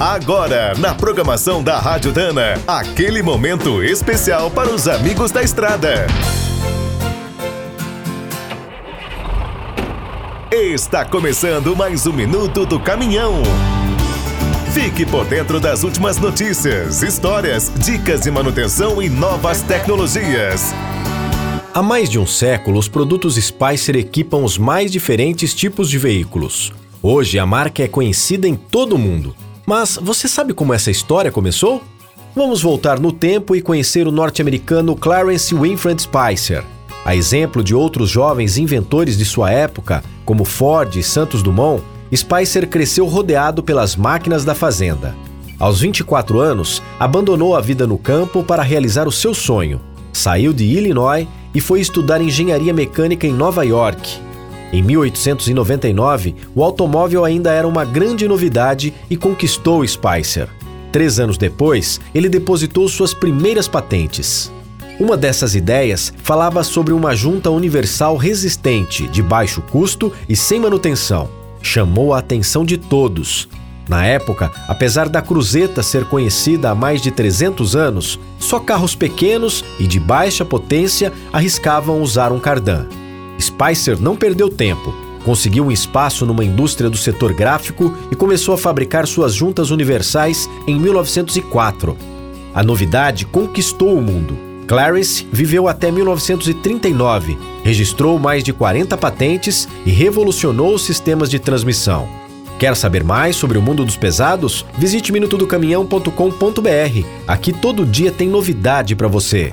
Agora, na programação da Rádio Dana, aquele momento especial para os amigos da estrada. Está começando mais um minuto do caminhão. Fique por dentro das últimas notícias, histórias, dicas de manutenção e novas tecnologias. Há mais de um século, os produtos Spicer equipam os mais diferentes tipos de veículos. Hoje, a marca é conhecida em todo o mundo. Mas você sabe como essa história começou? Vamos voltar no tempo e conhecer o norte-americano Clarence Winfred Spicer. A exemplo de outros jovens inventores de sua época, como Ford e Santos Dumont, Spicer cresceu rodeado pelas máquinas da fazenda. Aos 24 anos, abandonou a vida no campo para realizar o seu sonho. Saiu de Illinois e foi estudar engenharia mecânica em Nova York, em 1899, o automóvel ainda era uma grande novidade e conquistou Spicer. Três anos depois, ele depositou suas primeiras patentes. Uma dessas ideias falava sobre uma junta universal resistente, de baixo custo e sem manutenção. Chamou a atenção de todos. Na época, apesar da cruzeta ser conhecida há mais de 300 anos, só carros pequenos e de baixa potência arriscavam usar um cardan. Spicer não perdeu tempo. Conseguiu um espaço numa indústria do setor gráfico e começou a fabricar suas juntas universais em 1904. A novidade conquistou o mundo. Clarence viveu até 1939, registrou mais de 40 patentes e revolucionou os sistemas de transmissão. Quer saber mais sobre o mundo dos pesados? Visite minutodocaminhão.com.br. Aqui todo dia tem novidade para você.